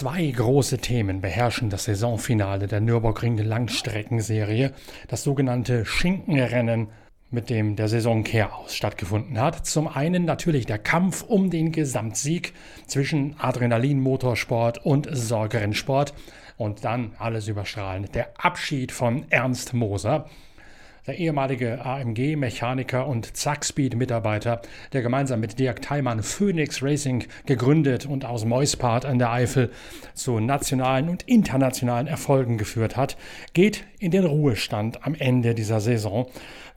Zwei große Themen beherrschen das Saisonfinale der Nürburgring Langstreckenserie, das sogenannte Schinkenrennen, mit dem der Saisonkehraus stattgefunden hat. Zum einen natürlich der Kampf um den Gesamtsieg zwischen Adrenalin-Motorsport und Sorgerennsport und dann alles überstrahlend der Abschied von Ernst Moser der ehemalige AMG-Mechaniker und Zackspeed-Mitarbeiter, der gemeinsam mit Dirk Theimann Phoenix Racing gegründet und aus Meuspart an der Eifel zu nationalen und internationalen Erfolgen geführt hat, geht in den Ruhestand am Ende dieser Saison.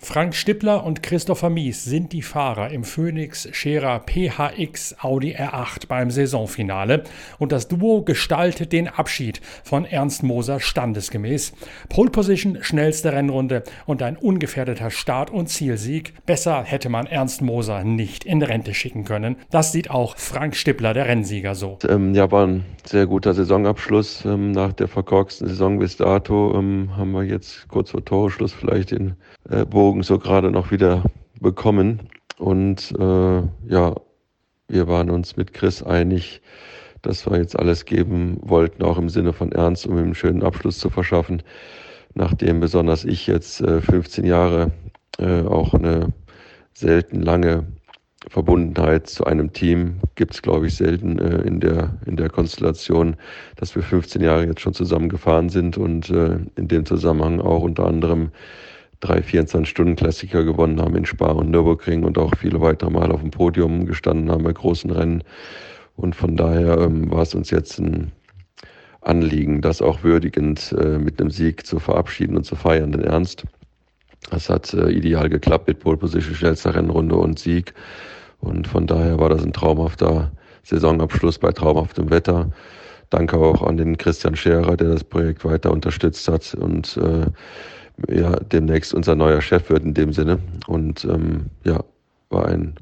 Frank Stippler und Christopher Mies sind die Fahrer im Phoenix Scherer PHX Audi R8 beim Saisonfinale und das Duo gestaltet den Abschied von Ernst Moser standesgemäß. Pole Position, schnellste Rennrunde und ein ungefährdeter Start- und Zielsieg. Besser hätte man Ernst Moser nicht in Rente schicken können. Das sieht auch Frank Stippler, der Rennsieger, so. Ähm, ja, war ein sehr guter Saisonabschluss. Ähm, nach der verkorksten Saison bis dato ähm, haben wir jetzt kurz vor Toreschluss vielleicht den äh, Bogen so gerade noch wieder bekommen. Und äh, ja, wir waren uns mit Chris einig, dass wir jetzt alles geben wollten, auch im Sinne von Ernst, um ihm einen schönen Abschluss zu verschaffen. Nachdem besonders ich jetzt äh, 15 Jahre äh, auch eine selten lange Verbundenheit zu einem Team gibt es, glaube ich, selten äh, in, der, in der Konstellation, dass wir 15 Jahre jetzt schon zusammen gefahren sind und äh, in dem Zusammenhang auch unter anderem drei 24-Stunden-Klassiker gewonnen haben in Spa und Nürburgring und auch viele weitere Mal auf dem Podium gestanden haben bei großen Rennen. Und von daher ähm, war es uns jetzt ein Anliegen, das auch würdigend äh, mit einem Sieg zu verabschieden und zu feiern, denn ernst. Das hat äh, ideal geklappt mit Pole Position, schnellster Rennrunde und Sieg. Und von daher war das ein traumhafter Saisonabschluss bei traumhaftem Wetter. Danke auch an den Christian Scherer, der das Projekt weiter unterstützt hat und äh, ja, demnächst unser neuer Chef wird in dem Sinne. Und ähm, ja, war ein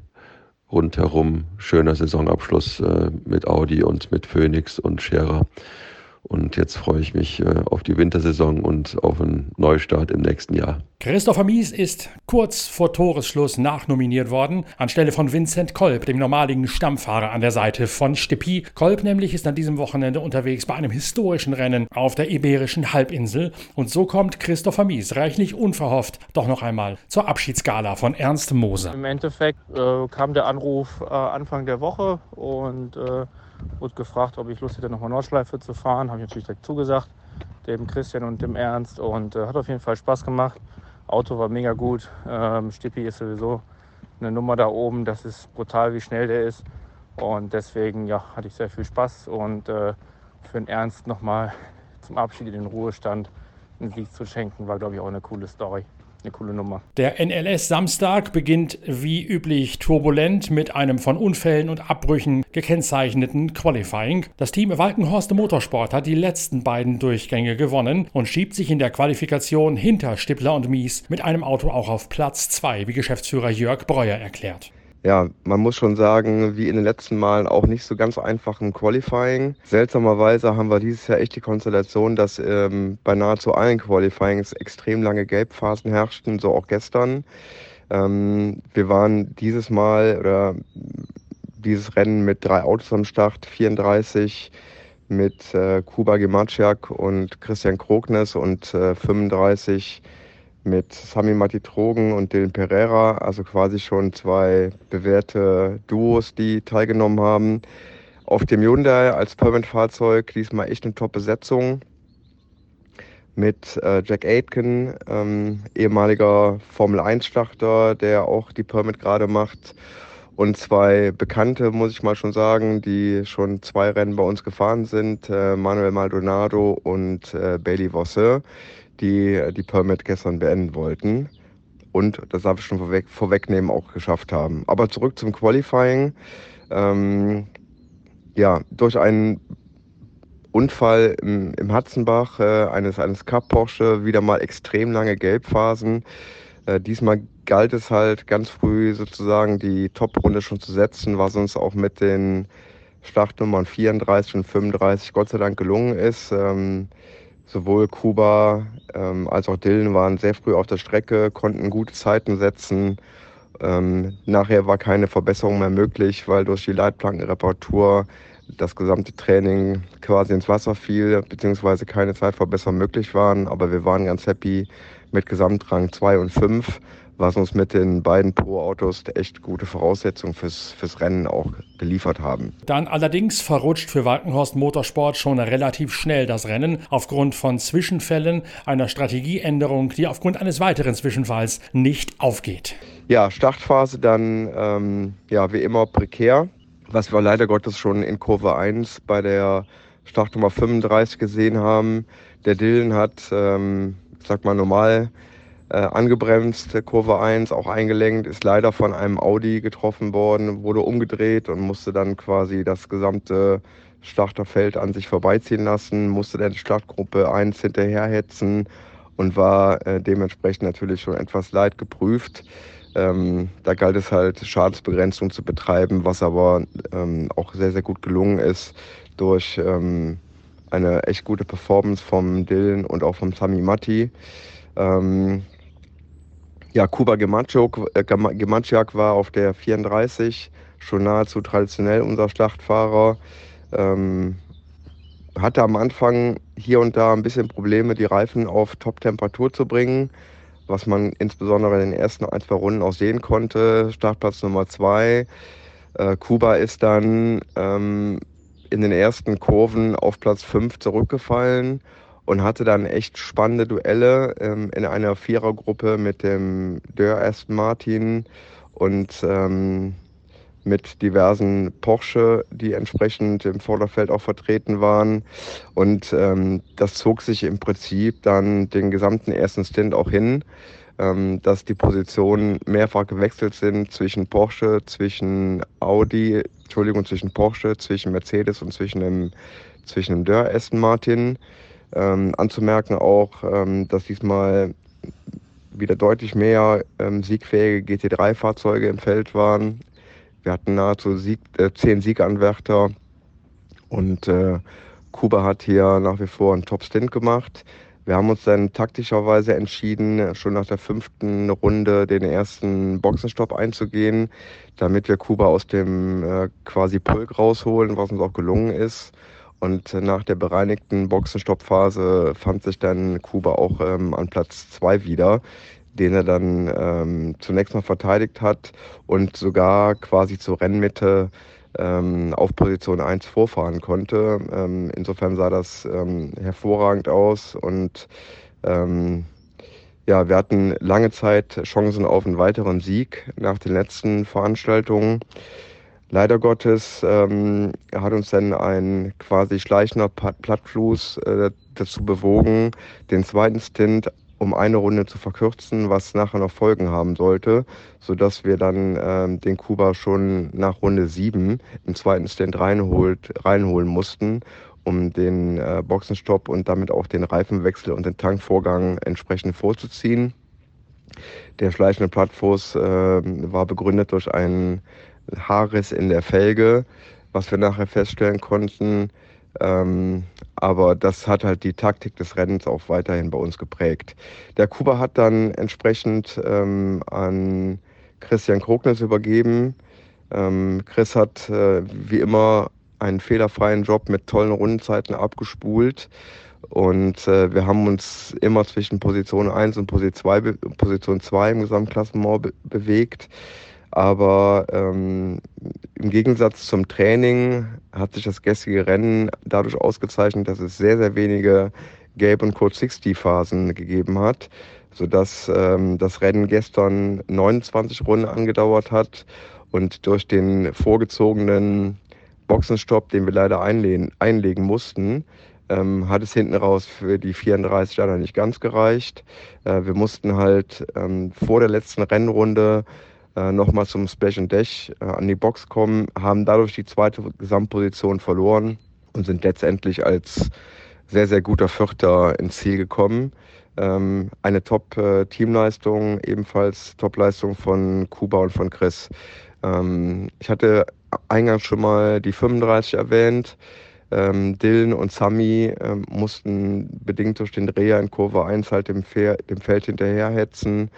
rundherum schöner Saisonabschluss äh, mit Audi und mit Phoenix und Scherer. Und jetzt freue ich mich äh, auf die Wintersaison und auf einen Neustart im nächsten Jahr. Christopher Mies ist kurz vor Toresschluss nachnominiert worden, anstelle von Vincent Kolb, dem normaligen Stammfahrer an der Seite von Steppi. Kolb nämlich ist an diesem Wochenende unterwegs bei einem historischen Rennen auf der Iberischen Halbinsel. Und so kommt Christopher Mies reichlich unverhofft doch noch einmal zur Abschiedsgala von Ernst Moser. Im Endeffekt äh, kam der Anruf äh, Anfang der Woche und äh, wurde gefragt, ob ich Lust hätte, nochmal Nordschleife zu fahren. Habe ich natürlich direkt zugesagt, dem Christian und dem Ernst. Und äh, hat auf jeden Fall Spaß gemacht. Auto war mega gut. Ähm, Stippi ist sowieso eine Nummer da oben. Das ist brutal, wie schnell der ist. Und deswegen ja, hatte ich sehr viel Spaß. Und äh, für den Ernst nochmal zum Abschied in den Ruhestand einen Sieg zu schenken, war, glaube ich, auch eine coole Story eine coole Nummer. Der NLS Samstag beginnt wie üblich turbulent mit einem von Unfällen und Abbrüchen gekennzeichneten Qualifying. Das Team Walkenhorst Motorsport hat die letzten beiden Durchgänge gewonnen und schiebt sich in der Qualifikation hinter Stippler und Mies mit einem Auto auch auf Platz 2, wie Geschäftsführer Jörg Breuer erklärt ja, man muss schon sagen, wie in den letzten Malen auch nicht so ganz einfach im Qualifying. Seltsamerweise haben wir dieses Jahr echt die Konstellation, dass ähm, bei nahezu allen Qualifyings extrem lange Gelbphasen herrschten, so auch gestern. Ähm, wir waren dieses Mal oder dieses Rennen mit drei Autos am Start, 34 mit äh, Kuba Gemaciak und Christian Krognes und äh, 35 mit Sami Matitrogen und Dylan Pereira, also quasi schon zwei bewährte Duos, die teilgenommen haben. Auf dem Hyundai als Permit-Fahrzeug diesmal echt eine Top-Besetzung mit äh, Jack Aitken, ähm, ehemaliger Formel-1-Starter, der auch die Permit gerade macht. Und zwei Bekannte, muss ich mal schon sagen, die schon zwei Rennen bei uns gefahren sind, äh, Manuel Maldonado und äh, Bailey Vosse die die Permit gestern beenden wollten und, das darf ich schon vorweg, vorwegnehmen, auch geschafft haben. Aber zurück zum Qualifying. Ähm, ja, durch einen Unfall im, im Hatzenbach äh, eines, eines Cup Porsche wieder mal extrem lange Gelbphasen. Äh, diesmal galt es halt ganz früh sozusagen die Top-Runde schon zu setzen, was uns auch mit den Startnummern 34 und 35 Gott sei Dank gelungen ist. Ähm, sowohl Kuba ähm, als auch Dylan waren sehr früh auf der Strecke, konnten gute Zeiten setzen. Ähm, nachher war keine Verbesserung mehr möglich, weil durch die Leitplankenreparatur das gesamte Training quasi ins Wasser fiel, beziehungsweise keine Zeitverbesserung möglich waren. Aber wir waren ganz happy mit Gesamtrang 2 und 5 was uns mit den beiden Pro-Autos echt gute Voraussetzungen fürs, fürs Rennen auch geliefert haben. Dann allerdings verrutscht für Walkenhorst Motorsport schon relativ schnell das Rennen aufgrund von Zwischenfällen, einer Strategieänderung, die aufgrund eines weiteren Zwischenfalls nicht aufgeht. Ja, Startphase dann ähm, ja wie immer prekär, was wir leider Gottes schon in Kurve 1 bei der Startnummer 35 gesehen haben. Der Dillen hat, ähm, ich sag mal normal, äh, angebremst, Kurve 1 auch eingelenkt, ist leider von einem Audi getroffen worden, wurde umgedreht und musste dann quasi das gesamte Starterfeld an sich vorbeiziehen lassen, musste dann Startgruppe 1 hinterherhetzen und war äh, dementsprechend natürlich schon etwas leid geprüft. Ähm, da galt es halt, Schadensbegrenzung zu betreiben, was aber ähm, auch sehr, sehr gut gelungen ist durch ähm, eine echt gute Performance vom Dylan und auch vom Sami Matti. Ähm, ja, Kuba äh, Gemaciak war auf der 34 schon nahezu traditionell unser Schlachtfahrer. Ähm, hatte am Anfang hier und da ein bisschen Probleme, die Reifen auf Top-Temperatur zu bringen, was man insbesondere in den ersten ein, zwei Runden auch sehen konnte. Startplatz Nummer zwei. Äh, Kuba ist dann ähm, in den ersten Kurven auf Platz 5 zurückgefallen und hatte dann echt spannende Duelle ähm, in einer Vierergruppe mit dem Dörr Aston Martin und ähm, mit diversen Porsche, die entsprechend im Vorderfeld auch vertreten waren. Und ähm, das zog sich im Prinzip dann den gesamten ersten Stint auch hin, ähm, dass die Positionen mehrfach gewechselt sind zwischen Porsche, zwischen Audi, Entschuldigung, zwischen Porsche, zwischen Mercedes und zwischen dem, zwischen dem Dörr Aston Martin. Ähm, anzumerken auch, ähm, dass diesmal wieder deutlich mehr ähm, siegfähige GT3-Fahrzeuge im Feld waren. Wir hatten nahezu Sieg, äh, zehn Sieganwärter und äh, Kuba hat hier nach wie vor einen Top-Stint gemacht. Wir haben uns dann taktischerweise entschieden, schon nach der fünften Runde den ersten Boxenstopp einzugehen, damit wir Kuba aus dem äh, quasi Pulk rausholen, was uns auch gelungen ist. Und nach der bereinigten Boxenstoppphase fand sich dann Kuba auch ähm, an Platz zwei wieder, den er dann ähm, zunächst mal verteidigt hat und sogar quasi zur Rennmitte ähm, auf Position 1 vorfahren konnte. Ähm, insofern sah das ähm, hervorragend aus und ähm, ja, wir hatten lange Zeit Chancen auf einen weiteren Sieg nach den letzten Veranstaltungen. Leider Gottes ähm, hat uns dann ein quasi schleichender Plattfuß äh, dazu bewogen, den zweiten Stint um eine Runde zu verkürzen, was nachher noch Folgen haben sollte, sodass wir dann ähm, den Kuba schon nach Runde 7 im zweiten Stint reinholt, reinholen mussten, um den äh, Boxenstopp und damit auch den Reifenwechsel und den Tankvorgang entsprechend vorzuziehen. Der schleichende Plattfuß äh, war begründet durch einen Haarriss in der Felge, was wir nachher feststellen konnten. Ähm, aber das hat halt die Taktik des Rennens auch weiterhin bei uns geprägt. Der Kuba hat dann entsprechend ähm, an Christian Krognes übergeben. Ähm, Chris hat äh, wie immer einen fehlerfreien Job mit tollen Rundenzeiten abgespult. Und äh, wir haben uns immer zwischen Position 1 und Position 2, im Gesamtklassement be bewegt. Aber ähm, im Gegensatz zum Training hat sich das gestrige Rennen dadurch ausgezeichnet, dass es sehr, sehr wenige Gelb- und Code 60-Phasen gegeben hat, sodass ähm, das Rennen gestern 29 Runden angedauert hat und durch den vorgezogenen Boxenstopp, den wir leider einlegen, einlegen mussten, ähm, hat es hinten raus für die 34 leider nicht ganz gereicht. Äh, wir mussten halt ähm, vor der letzten Rennrunde äh, nochmal zum Splash and Dash äh, an die Box kommen, haben dadurch die zweite Gesamtposition verloren und sind letztendlich als sehr, sehr guter Vierter ins Ziel gekommen. Ähm, eine Top-Teamleistung, ebenfalls Top-Leistung von Kuba und von Chris. Ähm, ich hatte eingangs schon mal die 35 erwähnt. Ähm, Dylan und Sami ähm, mussten bedingt durch den Dreher in Kurve 1 halt dem, Fer dem Feld hinterherhetzen.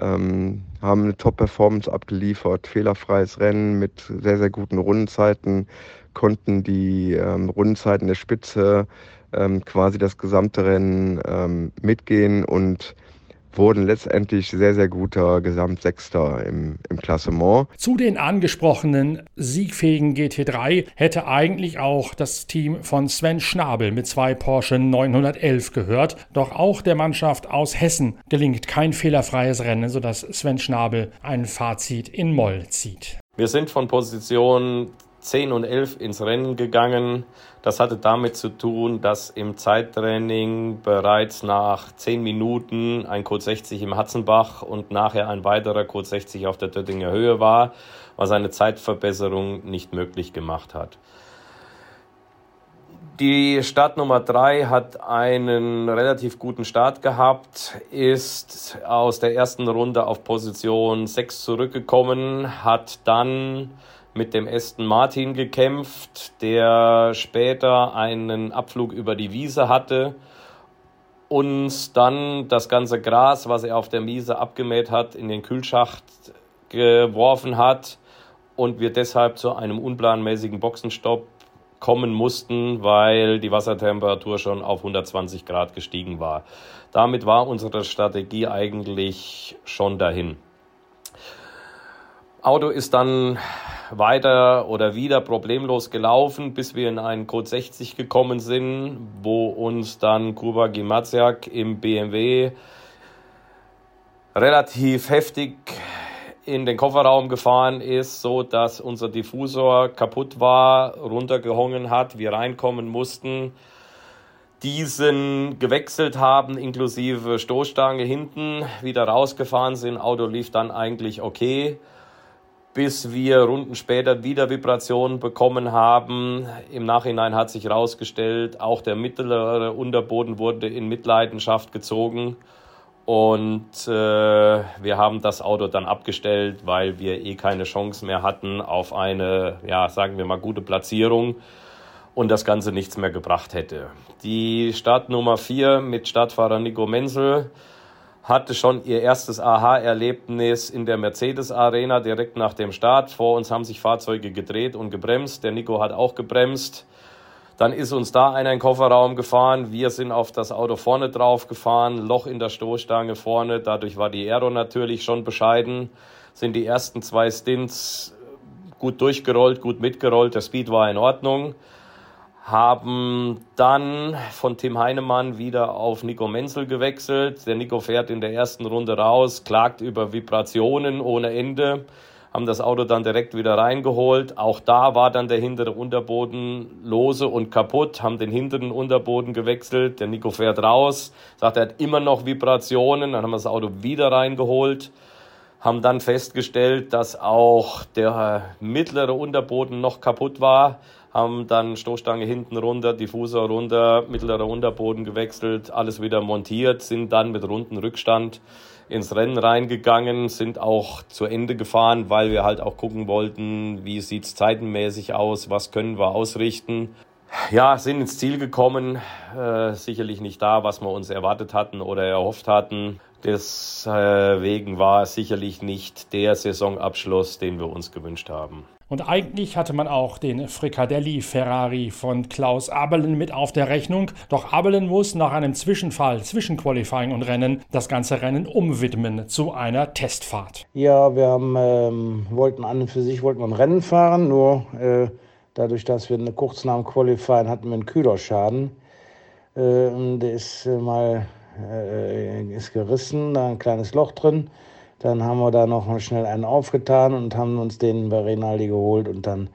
ähm, haben eine Top-Performance abgeliefert, fehlerfreies Rennen mit sehr, sehr guten Rundenzeiten, konnten die ähm, Rundenzeiten der Spitze ähm, quasi das gesamte Rennen ähm, mitgehen und wurden letztendlich sehr, sehr guter Gesamtsechster im, im Klassement. Zu den angesprochenen siegfähigen GT3 hätte eigentlich auch das Team von Sven Schnabel mit zwei Porsche 911 gehört. Doch auch der Mannschaft aus Hessen gelingt kein fehlerfreies Rennen, sodass Sven Schnabel ein Fazit in Moll zieht. Wir sind von Position 10 und 11 ins Rennen gegangen. Das hatte damit zu tun, dass im Zeittraining bereits nach 10 Minuten ein Code 60 im Hatzenbach und nachher ein weiterer Code 60 auf der Döttinger Höhe war, was eine Zeitverbesserung nicht möglich gemacht hat. Die Start Nummer 3 hat einen relativ guten Start gehabt, ist aus der ersten Runde auf Position 6 zurückgekommen, hat dann mit dem Aston Martin gekämpft, der später einen Abflug über die Wiese hatte, uns dann das ganze Gras, was er auf der Wiese abgemäht hat, in den Kühlschacht geworfen hat und wir deshalb zu einem unplanmäßigen Boxenstopp kommen mussten, weil die Wassertemperatur schon auf 120 Grad gestiegen war. Damit war unsere Strategie eigentlich schon dahin. Auto ist dann weiter oder wieder problemlos gelaufen, bis wir in einen Code 60 gekommen sind, wo uns dann Kuba Gimaziak im BMW relativ heftig in den Kofferraum gefahren ist, so dass unser Diffusor kaputt war, runtergehongen hat, wir reinkommen mussten, diesen gewechselt haben, inklusive Stoßstange hinten, wieder rausgefahren sind. Auto lief dann eigentlich okay bis wir Runden später wieder Vibrationen bekommen haben. Im Nachhinein hat sich herausgestellt, auch der mittlere Unterboden wurde in Mitleidenschaft gezogen. Und äh, wir haben das Auto dann abgestellt, weil wir eh keine Chance mehr hatten auf eine, ja, sagen wir mal, gute Platzierung und das Ganze nichts mehr gebracht hätte. Die Startnummer 4 mit Startfahrer Nico Menzel hatte schon ihr erstes Aha-Erlebnis in der Mercedes-Arena direkt nach dem Start. Vor uns haben sich Fahrzeuge gedreht und gebremst. Der Nico hat auch gebremst. Dann ist uns da einer in den Kofferraum gefahren. Wir sind auf das Auto vorne drauf gefahren. Loch in der Stoßstange vorne. Dadurch war die Aero natürlich schon bescheiden. Sind die ersten zwei Stints gut durchgerollt, gut mitgerollt. Der Speed war in Ordnung haben dann von Tim Heinemann wieder auf Nico Menzel gewechselt. Der Nico fährt in der ersten Runde raus, klagt über Vibrationen ohne Ende, haben das Auto dann direkt wieder reingeholt. Auch da war dann der hintere Unterboden lose und kaputt, haben den hinteren Unterboden gewechselt. Der Nico fährt raus, sagt, er hat immer noch Vibrationen, dann haben wir das Auto wieder reingeholt haben dann festgestellt, dass auch der mittlere Unterboden noch kaputt war, haben dann Stoßstange hinten runter, Diffusor runter, mittlerer Unterboden gewechselt, alles wieder montiert, sind dann mit runden Rückstand ins Rennen reingegangen, sind auch zu Ende gefahren, weil wir halt auch gucken wollten, wie sieht's zeitenmäßig aus, was können wir ausrichten. Ja, sind ins Ziel gekommen, äh, sicherlich nicht da, was wir uns erwartet hatten oder erhofft hatten. Deswegen war es sicherlich nicht der Saisonabschluss, den wir uns gewünscht haben. Und eigentlich hatte man auch den Frikadelli Ferrari von Klaus Abelen mit auf der Rechnung. Doch Abelen muss nach einem Zwischenfall zwischen Qualifying und Rennen das ganze Rennen umwidmen zu einer Testfahrt. Ja, wir haben, ähm, wollten an und für sich wollten wir ein Rennen fahren, nur äh, dadurch, dass wir eine kurz nach dem Qualifying hatten wir einen Kühlerschaden. Äh, der ist äh, mal äh, ist gerissen, da ein kleines Loch drin. Dann haben wir da noch schnell einen aufgetan und haben uns den bei Renaldi geholt und dann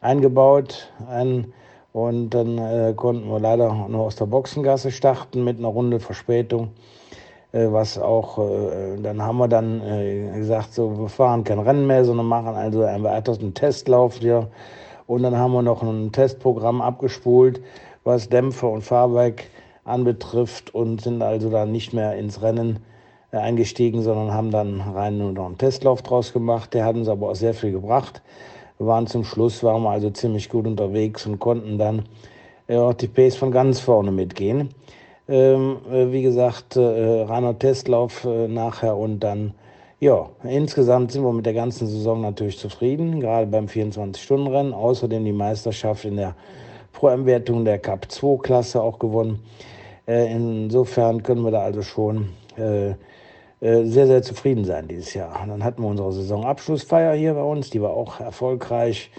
eingebaut. Ein, und dann äh, konnten wir leider nur aus der Boxengasse starten mit einer Runde Verspätung. Äh, was auch, äh, dann haben wir dann äh, gesagt, so, wir fahren kein Rennen mehr, sondern machen also einen weiteren Testlauf hier. Und dann haben wir noch ein Testprogramm abgespult, was Dämpfer und Fahrwerk anbetrifft und sind also dann nicht mehr ins Rennen eingestiegen, sondern haben dann rein nur noch einen Testlauf draus gemacht. Der hat uns aber auch sehr viel gebracht. Wir waren zum Schluss, waren wir also ziemlich gut unterwegs und konnten dann äh, auch die Pace von ganz vorne mitgehen. Ähm, äh, wie gesagt, äh, reiner Testlauf äh, nachher und dann Ja, insgesamt sind wir mit der ganzen Saison natürlich zufrieden, gerade beim 24-Stunden-Rennen. Außerdem die Meisterschaft in der Pro-M-Wertung der Cup 2-Klasse auch gewonnen. Äh, insofern können wir da also schon äh, äh, sehr, sehr zufrieden sein dieses Jahr. Und dann hatten wir unsere Saisonabschlussfeier hier bei uns, die war auch erfolgreich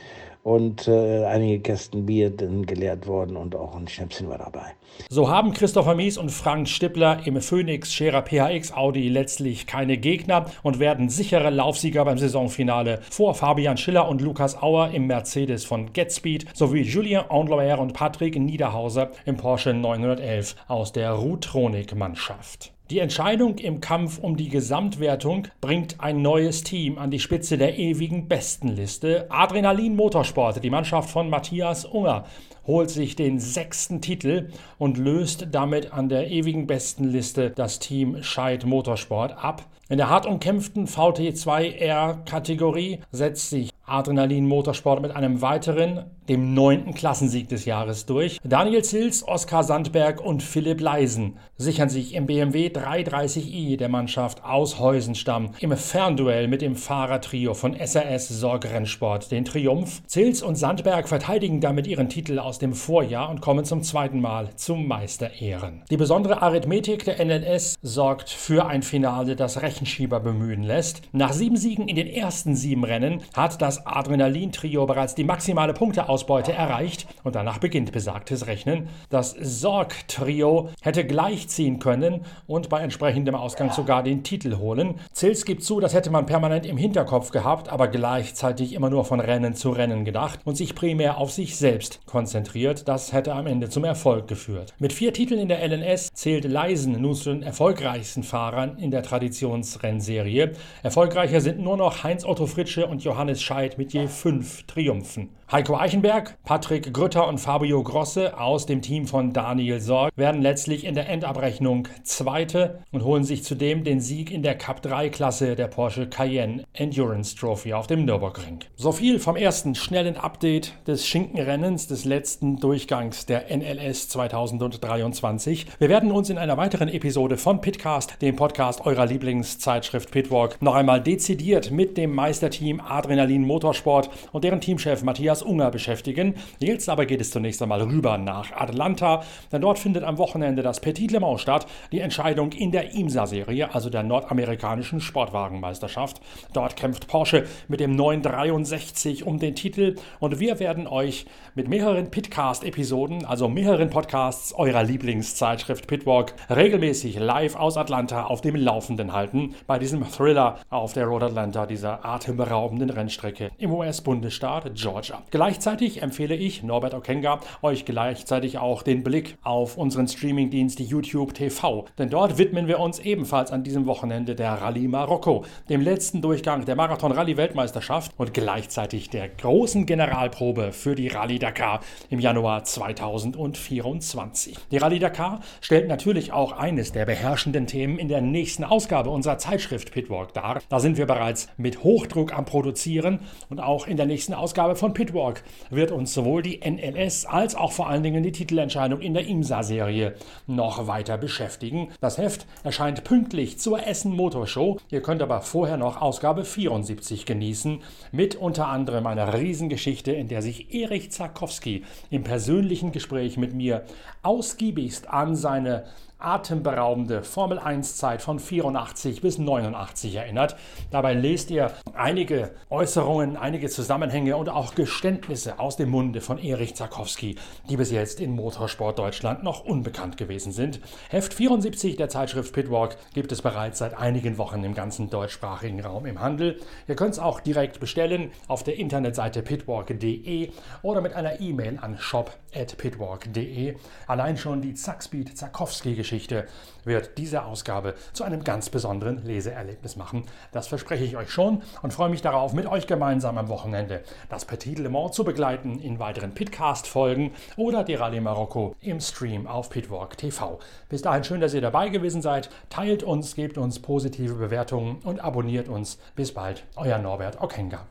und äh, einige Kästen Bier dann geleert worden und auch ein Schnäpschen war dabei. So haben Christopher Mies und Frank Stippler im Phoenix Scherer PHX Audi letztlich keine Gegner und werden sichere Laufsieger beim Saisonfinale vor Fabian Schiller und Lukas Auer im Mercedes von GetSpeed sowie Julien Andloer und Patrick Niederhauser im Porsche 911 aus der Rutronik-Mannschaft. Die Entscheidung im Kampf um die Gesamtwertung bringt ein neues Team an die Spitze der ewigen Bestenliste. Adrenalin Motorsport, die Mannschaft von Matthias Unger, holt sich den sechsten Titel und löst damit an der ewigen Bestenliste das Team Scheid Motorsport ab. In der hart umkämpften VT2R-Kategorie setzt sich Adrenalin Motorsport mit einem weiteren, dem neunten Klassensieg des Jahres durch. Daniel Zils, Oskar Sandberg und Philipp Leisen sichern sich im BMW 330i der Mannschaft aus Heusenstamm im Fernduell mit dem Fahrertrio von SRS Sorgrennsport den Triumph. Zils und Sandberg verteidigen damit ihren Titel aus dem Vorjahr und kommen zum zweiten Mal zum Meisterehren. Die besondere Arithmetik der NLS sorgt für ein Finale, das Rechenschieber bemühen lässt. Nach sieben Siegen in den ersten sieben Rennen hat das Adrenalin-Trio bereits die maximale Punkteausbeute erreicht und danach beginnt besagtes Rechnen. Das Sorg-Trio hätte gleichziehen können und bei entsprechendem Ausgang sogar den Titel holen. Zils gibt zu, das hätte man permanent im Hinterkopf gehabt, aber gleichzeitig immer nur von Rennen zu Rennen gedacht und sich primär auf sich selbst konzentriert. Das hätte am Ende zum Erfolg geführt. Mit vier Titeln in der LNS zählt Leisen nun zu den erfolgreichsten Fahrern in der Traditionsrennserie. Erfolgreicher sind nur noch Heinz Otto Fritsche und Johannes Scheidt mit je fünf Triumphen. Heiko Eichenberg, Patrick Grütter und Fabio Grosse aus dem Team von Daniel Sorg werden letztlich in der Endabrechnung Zweite und holen sich zudem den Sieg in der Cup 3 Klasse der Porsche Cayenne Endurance Trophy auf dem Nürburgring. So viel vom ersten schnellen Update des Schinkenrennens des letzten Durchgangs der NLS 2023. Wir werden uns in einer weiteren Episode von Pitcast, dem Podcast eurer Lieblingszeitschrift Pitwalk, noch einmal dezidiert mit dem Meisterteam Adrenalin Motorsport und deren Teamchef Matthias Unger beschäftigen. Jetzt aber geht es zunächst einmal rüber nach Atlanta, denn dort findet am Wochenende das Petit Le Mans statt, die Entscheidung in der IMSA-Serie, also der nordamerikanischen Sportwagenmeisterschaft. Dort kämpft Porsche mit dem 963 um den Titel und wir werden euch mit mehreren Pitcast-Episoden, also mehreren Podcasts eurer Lieblingszeitschrift Pitwalk, regelmäßig live aus Atlanta auf dem Laufenden halten bei diesem Thriller auf der Road Atlanta, dieser atemberaubenden Rennstrecke Strecke im US-Bundesstaat Georgia. Gleichzeitig empfehle ich, Norbert Okenga, euch gleichzeitig auch den Blick auf unseren Streamingdienst YouTube TV, denn dort widmen wir uns ebenfalls an diesem Wochenende der Rallye Marokko, dem letzten Durchgang der Marathon-Rallye-Weltmeisterschaft und gleichzeitig der großen Generalprobe für die Rallye Dakar im Januar 2024. Die Rallye Dakar stellt natürlich auch eines der beherrschenden Themen in der nächsten Ausgabe unserer Zeitschrift Pitwalk dar. Da sind wir bereits mit Hochdruck am Produzieren und auch in der nächsten Ausgabe von Pitwalk wird uns sowohl die NLS als auch vor allen Dingen die Titelentscheidung in der IMSA-Serie noch weiter beschäftigen. Das Heft erscheint pünktlich zur Essen Motorshow. Ihr könnt aber vorher noch Ausgabe 74 genießen mit unter anderem einer Riesengeschichte, in der sich Erich Zarkowski im persönlichen Gespräch mit mir ausgiebigst an seine atemberaubende Formel 1 Zeit von 84 bis 89 erinnert. Dabei lest ihr einige Äußerungen, einige Zusammenhänge und auch Geständnisse aus dem Munde von Erich Zarkowski, die bis jetzt in Motorsport Deutschland noch unbekannt gewesen sind. Heft 74 der Zeitschrift Pitwalk gibt es bereits seit einigen Wochen im ganzen deutschsprachigen Raum im Handel. Ihr könnt es auch direkt bestellen auf der Internetseite pitwalk.de oder mit einer E-Mail an shop.pitwalk.de. Allein schon die Zackspeed Zarkowski Geschichte wird diese Ausgabe zu einem ganz besonderen Leseerlebnis machen. Das verspreche ich euch schon und freue mich darauf, mit euch gemeinsam am Wochenende das Petit Le Mans zu begleiten in weiteren Pitcast-Folgen oder die Rallye Marokko im Stream auf Pitwalk TV. Bis dahin schön, dass ihr dabei gewesen seid. Teilt uns, gebt uns positive Bewertungen und abonniert uns. Bis bald, euer Norbert Okenga.